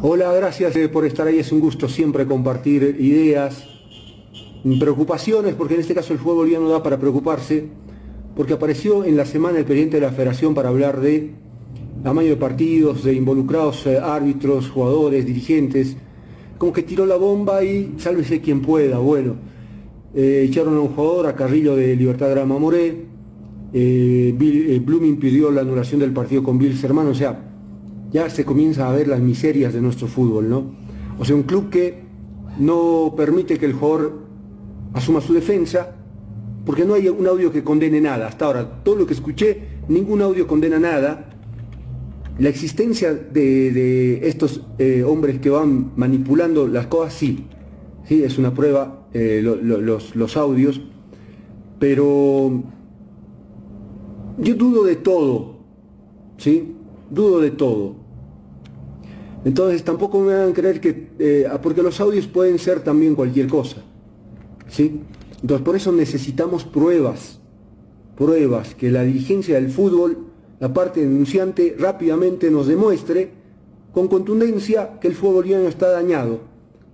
Hola, gracias eh, por estar ahí. Es un gusto siempre compartir ideas, preocupaciones, porque en este caso el fútbol ya no da para preocuparse, porque apareció en la semana el presidente de la federación para hablar de tamaño de partidos, de involucrados eh, árbitros, jugadores, dirigentes, como que tiró la bomba y sálvese quien pueda. Bueno, eh, echaron a un jugador, a Carrillo de Libertad Grama Moré, eh, Blooming pidió la anulación del partido con Bill Hermano, o sea, ya se comienza a ver las miserias de nuestro fútbol, ¿no? O sea, un club que no permite que el jugador asuma su defensa, porque no hay un audio que condene nada. Hasta ahora, todo lo que escuché, ningún audio condena nada. La existencia de, estos eh, hombres que van manipulando las cosas, sí, sí, es una prueba eh, los, los audios, pero yo dudo de todo, ¿sí? Dudo de todo. Entonces tampoco me a creer que, eh, porque los audios pueden ser también cualquier cosa, ¿sí? Entonces por eso necesitamos pruebas, pruebas, que la dirigencia del fútbol, la parte denunciante, rápidamente nos demuestre con contundencia que el fútbol boliviano está dañado,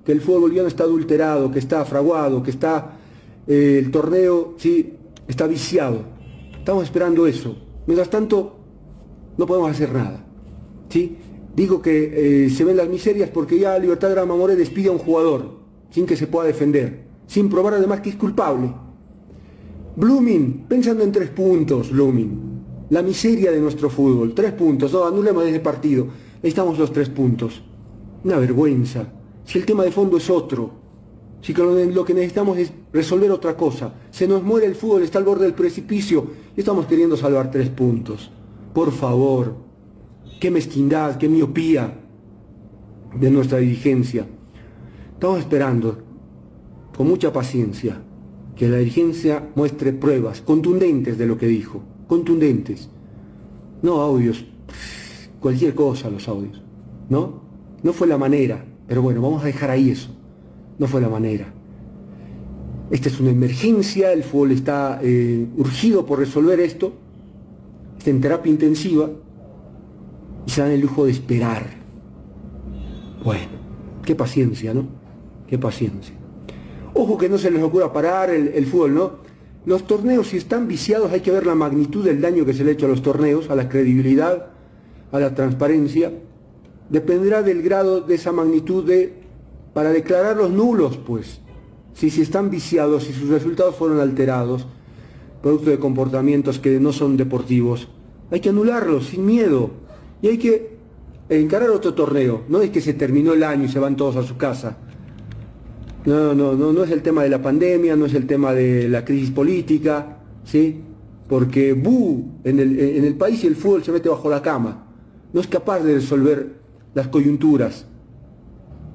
que el fútbol boliviano está adulterado, que está fraguado, que está eh, el torneo, ¿sí? Está viciado. Estamos esperando eso. Mientras tanto, no podemos hacer nada. ¿sí? Digo que eh, se ven las miserias porque ya Libertad Grama More despide a un jugador sin que se pueda defender, sin probar además que es culpable. Blooming, pensando en tres puntos, Blooming. La miseria de nuestro fútbol, tres puntos, no, anulemos ese partido, necesitamos los tres puntos. Una vergüenza. Si el tema de fondo es otro, si lo que necesitamos es resolver otra cosa. Se nos muere el fútbol, está al borde del precipicio y estamos queriendo salvar tres puntos. Por favor, qué mezquindad, qué miopía de nuestra dirigencia. Estamos esperando, con mucha paciencia, que la dirigencia muestre pruebas contundentes de lo que dijo. Contundentes. No audios, cualquier cosa los audios. ¿No? No fue la manera, pero bueno, vamos a dejar ahí eso no fue la manera. Esta es una emergencia, el fútbol está eh, urgido por resolver esto, está en terapia intensiva y se dan el lujo de esperar. Bueno, qué paciencia, ¿no? Qué paciencia. Ojo que no se les ocurra parar el, el fútbol, ¿no? Los torneos, si están viciados, hay que ver la magnitud del daño que se le ha hecho a los torneos, a la credibilidad, a la transparencia. Dependerá del grado de esa magnitud de para declararlos nulos, pues, si, si están viciados, si sus resultados fueron alterados, producto de comportamientos que no son deportivos, hay que anularlos sin miedo y hay que encarar otro torneo. No es que se terminó el año y se van todos a su casa. No, no, no, no es el tema de la pandemia, no es el tema de la crisis política, ¿sí? Porque bu, en el, en el país el fútbol se mete bajo la cama. No es capaz de resolver las coyunturas.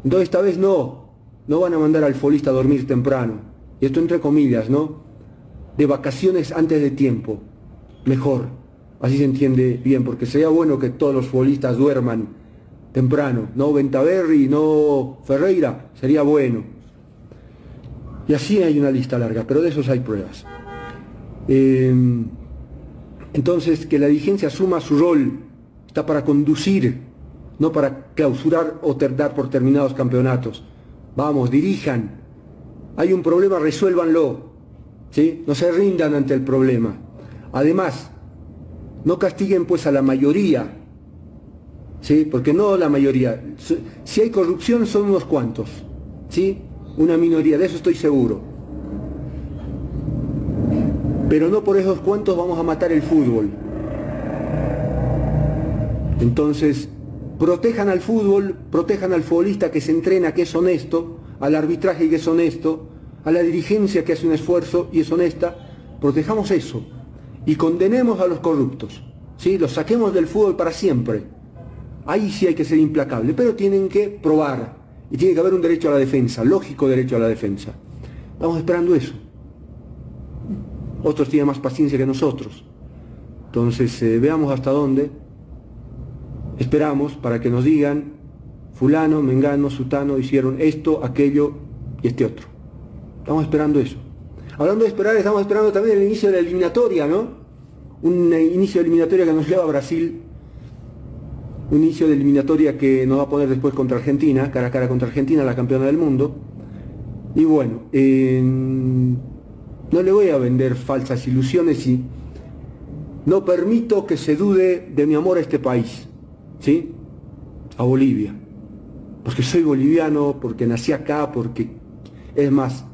Entonces esta vez no, no van a mandar al futbolista a dormir temprano. Y esto entre comillas, ¿no? De vacaciones antes de tiempo. Mejor. Así se entiende bien, porque sería bueno que todos los futbolistas duerman temprano. No Ventaverri, no Ferreira, sería bueno. Y así hay una lista larga, pero de esos hay pruebas. Em, entonces, que la dirigencia asuma su rol, está para conducir no para clausurar o dar por terminados campeonatos. Vamos, dirijan. Hay un problema, resuélvanlo. ¿sí? No se rindan ante el problema. Además, no castiguen pues a la mayoría. ¿sí? Porque no la mayoría. Si hay corrupción son unos cuantos. ¿sí? Una minoría, de eso estoy seguro. Pero no por esos cuantos vamos a matar el fútbol. Entonces, protejan al fútbol, protejan al futbolista que se entrena, que es honesto, al arbitraje que es honesto, a la dirigencia que hace un esfuerzo y es honesta, protejamos eso y condenemos a los corruptos, ¿sí? los saquemos del fútbol para siempre. Ahí sí hay que ser implacable, pero tienen que probar y tiene que haber un derecho a la defensa, lógico derecho a la defensa. Estamos esperando eso. Otros tienen más paciencia que nosotros. Entonces, eh, veamos hasta dónde esperamos para que nos digan, fulano, mengano, sutano hicieron esto, aquello y este otro. Estamos esperando eso. Hablando de esperar, estamos esperando también el inicio de la eliminatoria, ¿no? un inicio de eliminatoria que nos lleva a Brasil, un inicio de eliminatoria que nos va a poner después contra Argentina, cara a cara contra Argentina, la campeona del mundo. Y bueno, no le voy a vender falsas ilusiones y no permito que se dude de mi amor a este país, ¿sí? A Bolivia. Porque soy boliviano, porque nací acá, porque es más,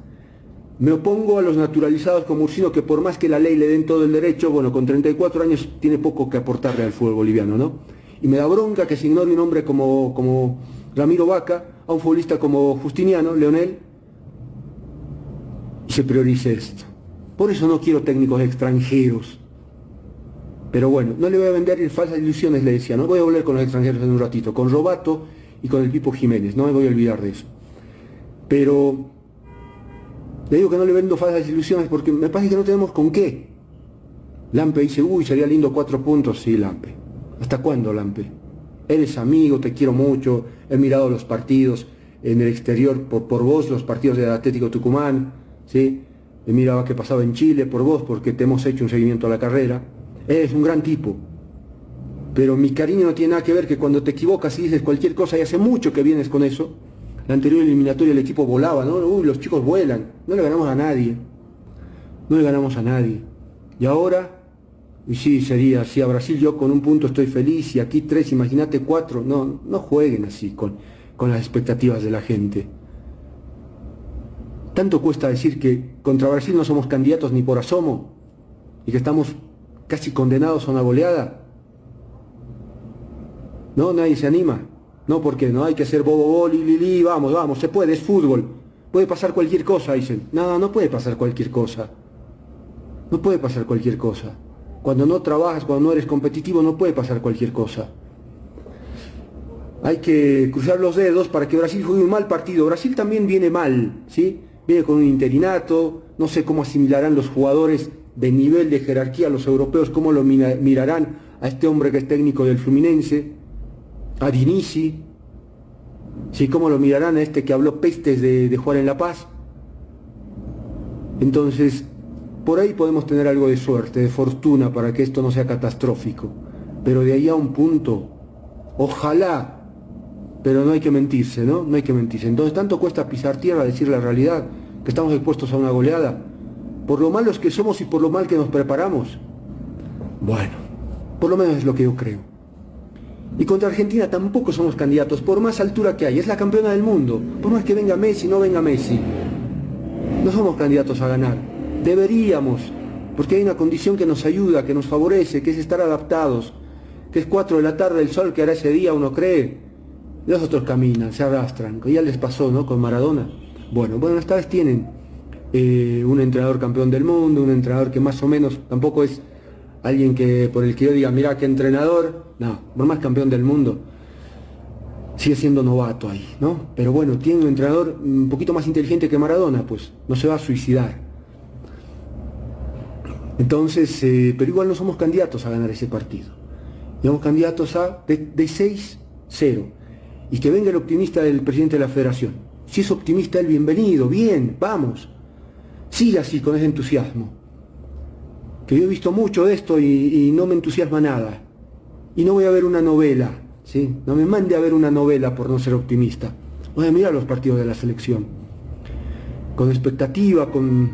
me opongo a los naturalizados como Ursino, que por más que la ley le den todo el derecho, bueno, con 34 años tiene poco que aportarle al fútbol boliviano, ¿no? Y me da bronca que se ignore un hombre como, como Ramiro Vaca, a un futbolista como Justiniano, Leonel, y se priorice esto. Por eso no quiero técnicos extranjeros. Pero bueno, no le voy a vender falsas ilusiones, le decía, no voy a volver con los extranjeros en un ratito, con Robato y con el Pipo Jiménez, no me voy a olvidar de eso. Pero le digo que no le vendo falsas ilusiones porque me parece que no tenemos con qué. Lampe dice, uy, sería lindo cuatro puntos. Sí, Lampe. ¿Hasta cuándo, Lampe? Eres amigo, te quiero mucho, he mirado los partidos en el exterior por, por vos, los partidos del Atlético Tucumán, ¿sí? He mirado qué pasaba en Chile por vos, porque te hemos hecho un seguimiento a la carrera. Eres un gran tipo. Pero mi cariño no tiene nada que ver que cuando te equivocas y dices cualquier cosa, y hace mucho que vienes con eso, la anterior eliminatoria el equipo volaba, ¿no? Uy, los chicos vuelan. No le ganamos a nadie. No le ganamos a nadie. Y ahora, y sí, sería, si a Brasil yo con un punto estoy feliz y aquí tres, imagínate cuatro. No, no jueguen así con, con las expectativas de la gente. Tanto cuesta decir que contra Brasil no somos candidatos ni por asomo y que estamos casi condenados a una goleada. No, nadie se anima. No, porque no hay que ser bobo, li, li, vamos, vamos, se puede, es fútbol. Puede pasar cualquier cosa, dicen. No, no puede pasar cualquier cosa. No puede pasar cualquier cosa. Cuando no trabajas, cuando no eres competitivo, no puede pasar cualquier cosa. Hay que cruzar los dedos para que Brasil juegue un mal partido. Brasil también viene mal, ¿sí? Viene con un interinato, no sé cómo asimilarán los jugadores de nivel de jerarquía, los europeos, cómo lo mirarán a este hombre que es técnico del Fluminense a Dinisi, ¿sí? ¿Cómo lo mirarán a este que habló pestes de, de en La Paz? Entonces, por ahí podemos tener algo de suerte, de fortuna para que esto no sea catastrófico. Pero de ahí a un punto, ojalá, pero no hay que mentirse, ¿no? No hay que mentirse. Entonces, tanto cuesta pisar tierra, decir la realidad, que estamos expuestos a una goleada, por lo malos que somos y por lo mal que nos preparamos. Bueno, por lo menos es lo que yo creo. Y contra Argentina tampoco somos candidatos, por más altura que hay. Es la campeona del mundo. Por más que venga Messi, no venga Messi. No somos candidatos a ganar. Deberíamos, porque hay una condición que nos ayuda, que nos favorece, que es estar adaptados. Que es 4 de la tarde el sol que hará ese día, uno cree. Los otros caminan, se arrastran. Ya les pasó, ¿no? Con Maradona. Bueno, bueno, esta vez tienen eh, un entrenador campeón del mundo, un entrenador que más o menos tampoco es alguien que por el que yo diga, mira qué entrenador, no, por más campeón del mundo, sigue siendo novato ahí, ¿no? Pero bueno, tiene un entrenador un poquito más inteligente que Maradona, pues no se va a suicidar. Entonces, eh, pero igual no somos candidatos a ganar ese partido. Somos candidatos a de, de 6-0. Y que venga el optimista del presidente de la federación. Si es optimista, el bienvenido, bien, vamos. Sigue así con ese entusiasmo que yo he visto mucho de esto y, no me entusiasma nada. Y no voy a ver una novela, ¿sí? No me mande a ver una novela por no ser optimista. Voy a mirar los partidos de la selección. Con expectativa, con,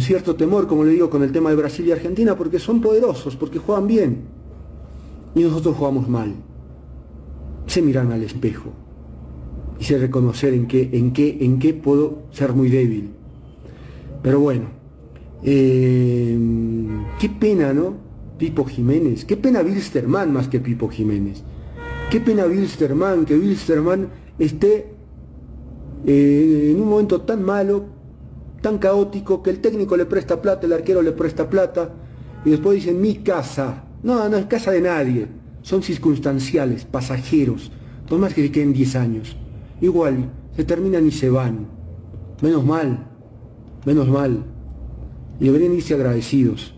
cierto temor, como le digo, con el tema de Brasil y Argentina, porque son poderosos, porque juegan bien. Y nosotros jugamos mal. Se miran al espejo y se reconocer en qué, en qué, en qué puedo ser muy débil. Pero bueno, eh, qué pena, ¿no? Pipo Jiménez. Qué pena Wilstermann más que Pipo Jiménez. Qué pena Wilstermann, que Wilstermann esté eh, en un momento tan malo, tan caótico, que el técnico le presta plata, el arquero le presta plata, y después dicen mi casa. No, no es casa de nadie. Son circunstanciales, pasajeros. No más que queden 10 años. Igual, se terminan y se van. Menos mal, menos mal y deberían irse agradecidos.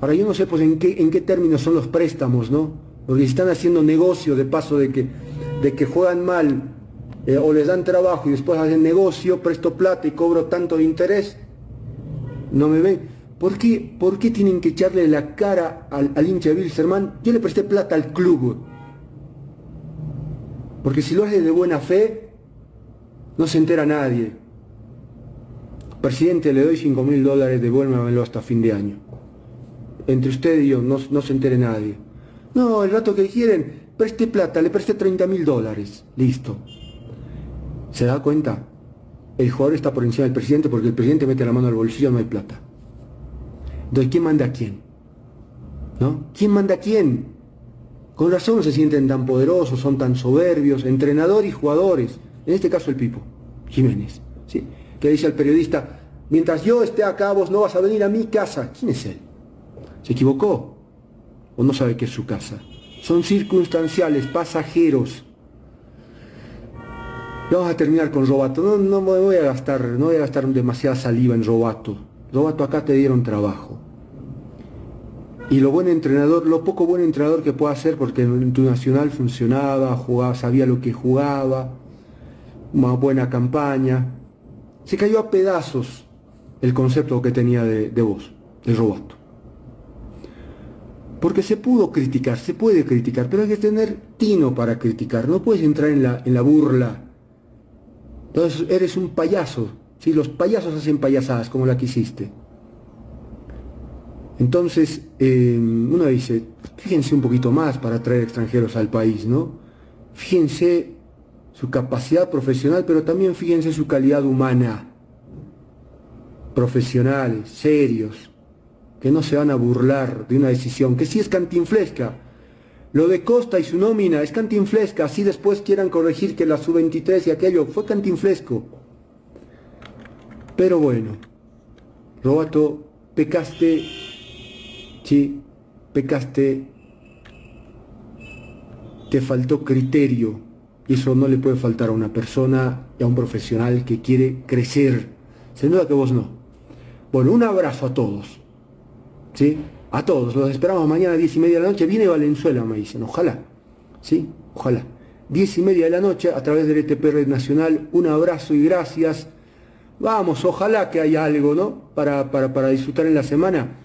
Ahora yo no sé pues en qué, en qué términos son los préstamos, ¿no? Porque están haciendo negocio de paso de que, de que juegan mal eh, o les dan trabajo y después hacen negocio, presto plata y cobro tanto de interés, no me ven. ¿Por qué, ¿Por qué tienen que echarle la cara al, al hincha de Wilstermann? Yo le presté plata al club. Porque si lo hace de buena fe, no se entera nadie. Presidente, le doy 5 mil dólares, devuélvemelo hasta fin de año. Entre usted y yo, no, se entere nadie. No, el rato que quieren, preste plata, le presté 30 mil dólares. Listo. ¿Se da cuenta? El jugador está por encima del presidente porque el presidente mete la mano al bolsillo, no hay plata. Entonces, ¿quién manda a quién? ¿No? ¿Quién manda a quién? Con razón se sienten tan poderosos, son tan soberbios, entrenador y jugadores. En este caso el Pipo, Jiménez. Que dice al periodista, mientras yo esté acá vos no vas a venir a mi casa. ¿Quién es él? ¿Se equivocó? ¿O no sabe que es su casa? Son circunstanciales, pasajeros. Vamos a terminar con Robato. No, no voy a gastar, no voy a gastar demasiada saliva en Robato. Robato acá te dieron trabajo. Y lo buen entrenador, lo poco buen entrenador que pueda hacer, porque en tu nacional funcionaba, jugaba, sabía lo que jugaba, una buena campaña. Se cayó a pedazos el concepto que tenía de, de vos, de Robato. Porque se pudo criticar, se puede criticar, pero hay que tener tino para criticar. No puedes entrar en la, en la burla. Entonces eres un payaso. Si los payasos hacen payasadas como la que hiciste. Entonces, eh, uno dice, fíjense un poquito más para traer extranjeros al país, ¿no? Fíjense su capacidad profesional, pero también fíjense su calidad humana. Profesionales, serios, que no se van a burlar de una decisión, que sí es cantinflesca. Lo de Costa y su nómina es cantinflesca, así después quieran corregir que la sub-23 y aquello fue cantinflesco. Pero bueno, Robato, pecaste Sí, pecaste, te faltó criterio. Eso no le puede faltar a una persona y a un profesional que quiere crecer. Sin duda que vos no. Bueno, un abrazo a todos. ¿Sí? A todos. Los esperamos mañana a 10 y media de la noche. Viene Valenzuela, me dicen. Ojalá. ¿Sí? Ojalá. 10 y media de la noche a través del ETP Nacional. Un abrazo y gracias. Vamos, ojalá que haya algo, ¿no? Para, para, para disfrutar en la semana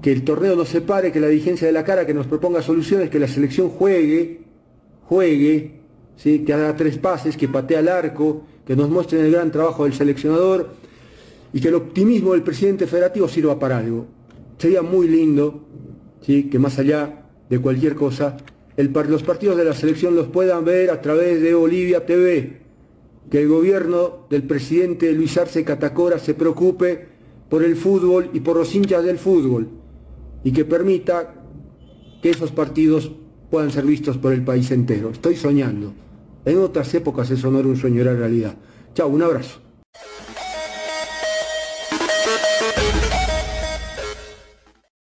que el torneo no se pare, que la dirigencia de la cara que nos proponga soluciones, que la selección juegue, juegue, que haga tres pases, que patee al arco, que nos muestren el gran trabajo del seleccionador y que el optimismo del presidente federativo sirva para algo. Sería muy lindo ¿sí? que más allá de cualquier cosa, los partidos de la selección los puedan ver a través de Bolivia TV, que el gobierno del presidente Luis Arce Catacora se preocupe por el fútbol y por los hinchas del fútbol y que permita que esos partidos puedan ser vistos por el país entero. Estoy soñando. En otras épocas eso no era un sueño, era realidad. Chao, un abrazo.